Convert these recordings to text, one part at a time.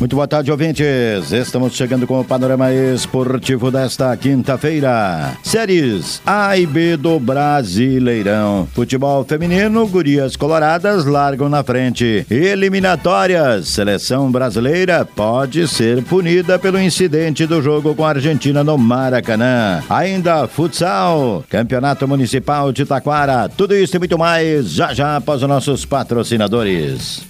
Muito boa tarde, ouvintes. Estamos chegando com o panorama esportivo desta quinta-feira. Séries A e B do Brasileirão. Futebol feminino, gurias coloradas largam na frente. Eliminatórias. Seleção brasileira pode ser punida pelo incidente do jogo com a Argentina no Maracanã. Ainda futsal, Campeonato Municipal de Taquara. Tudo isso e muito mais já já após os nossos patrocinadores.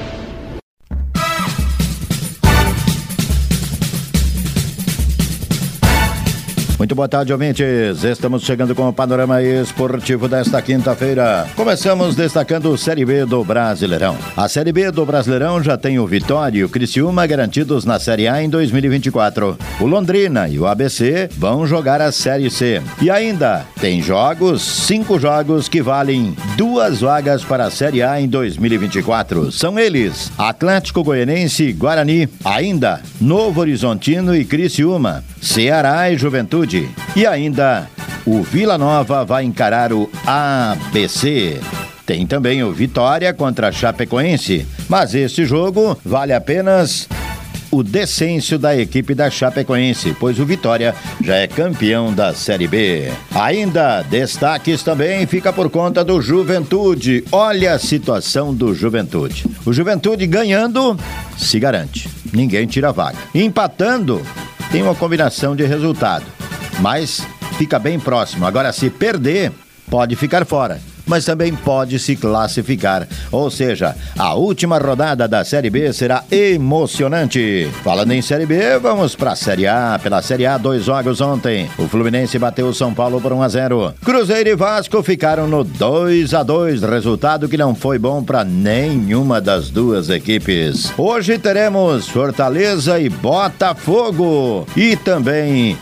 Muito boa tarde, ouvintes. Estamos chegando com o panorama esportivo desta quinta-feira. Começamos destacando Série B do Brasileirão. A Série B do Brasileirão já tem o Vitória e o Criciúma garantidos na Série A em 2024. O Londrina e o ABC vão jogar a Série C. E ainda tem jogos, cinco jogos que valem duas vagas para a Série A em 2024. São eles: Atlético Goianense Guarani. Ainda Novo Horizontino e Criciúma. Ceará e Juventude. E ainda, o Vila Nova vai encarar o ABC. Tem também o Vitória contra Chapecoense, mas este jogo vale apenas o descenso da equipe da Chapecoense, pois o Vitória já é campeão da Série B. Ainda destaques também fica por conta do Juventude. Olha a situação do Juventude. O Juventude ganhando se garante. Ninguém tira vaga. Empatando tem uma combinação de resultado mas fica bem próximo. Agora, se perder, pode ficar fora mas também pode se classificar. Ou seja, a última rodada da Série B será emocionante. Falando em Série B, vamos para a Série A. Pela Série A, dois jogos ontem. O Fluminense bateu o São Paulo por 1 a 0. Cruzeiro e Vasco ficaram no 2 a 2, resultado que não foi bom para nenhuma das duas equipes. Hoje teremos Fortaleza e Botafogo e também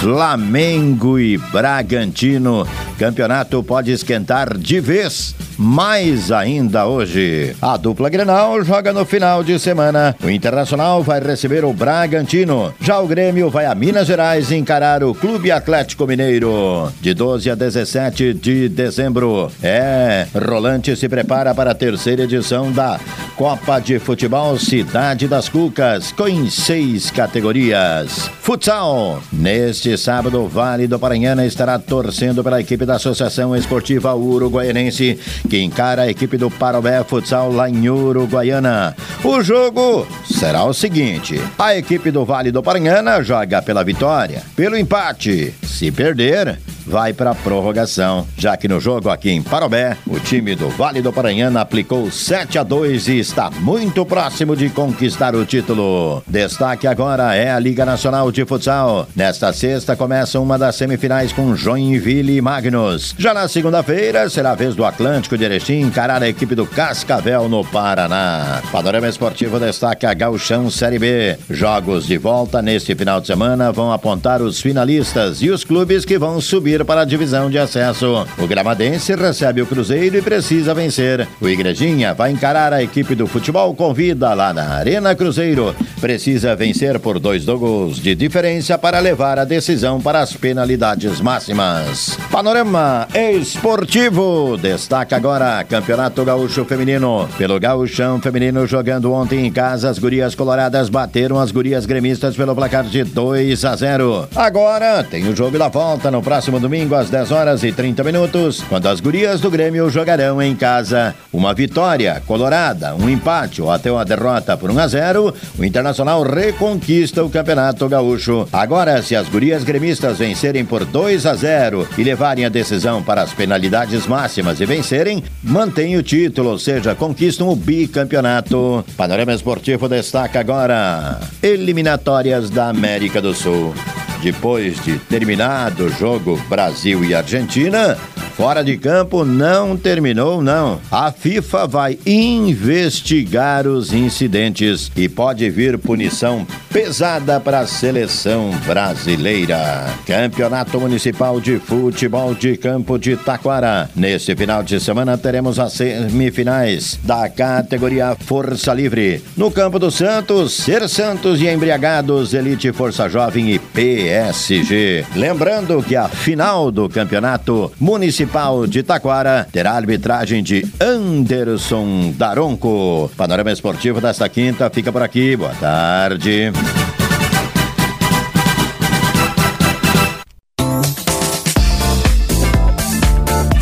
Flamengo e Bragantino. Campeonato pode esquentar de vez mais ainda hoje. A dupla Grenal joga no final de semana. O Internacional vai receber o Bragantino. Já o Grêmio vai a Minas Gerais encarar o Clube Atlético Mineiro. De 12 a 17 de dezembro. É, Rolante se prepara para a terceira edição da Copa de Futebol Cidade das Cucas, com seis categorias. Futsal. Neste sábado, o Vale do Paranhana estará torcendo pela equipe da Associação Esportiva Uruguaianense que encara a equipe do Parobé Futsal lá em Uruguaiana. O jogo será o seguinte: a equipe do Vale do Paranhana joga pela vitória, pelo empate. Se perder, vai para a prorrogação, já que no jogo aqui em Parobé, o time do Vale do Paranhana aplicou 7 a 2 e está muito próximo de conquistar o título. Destaque agora é a Liga Nacional de Futsal. Nesta sexta começa uma das semifinais com Joinville e Magnus. Já na segunda-feira será a vez do Atlântico de Erechim encarar a equipe do Cascavel no Paraná. Panorama Esportivo destaca a Gauchão Série B. Jogos de volta neste final de semana vão apontar os finalistas e os clubes que vão subir subir para a divisão de acesso. O Gramadense recebe o Cruzeiro e precisa vencer. O Igrejinha vai encarar a equipe do futebol convida lá na Arena Cruzeiro. Precisa vencer por dois gols de diferença para levar a decisão para as penalidades máximas. Panorama Esportivo destaca agora Campeonato Gaúcho Feminino. Pelo Gaúchão Feminino jogando ontem em casa, as gurias coloradas bateram as gurias gremistas pelo placar de 2 a 0. Agora tem o jogo da volta no próximo às 10 horas e 30 minutos, quando as gurias do Grêmio jogarão em casa. Uma vitória colorada, um empate ou até uma derrota por 1 a 0, o Internacional reconquista o Campeonato Gaúcho. Agora, se as gurias gremistas vencerem por 2 a 0 e levarem a decisão para as penalidades máximas e vencerem, mantém o título, ou seja, conquistam o bicampeonato. Panorama Esportivo destaca agora eliminatórias da América do Sul. Depois de terminado o jogo Brasil e Argentina, fora de campo não terminou, não. A FIFA vai investigar os incidentes e pode vir punição pesada para a seleção brasileira. Campeonato Municipal de Futebol de Campo de Taquara. Neste final de semana teremos as semifinais da categoria Força Livre. No Campo do Santos, Ser Santos e Embriagados, Elite Força Jovem e PSG. Lembrando que a final do Campeonato Municipal de Taquara terá arbitragem de Anderson Daronco. Panorama Esportivo desta quinta fica por aqui. Boa tarde.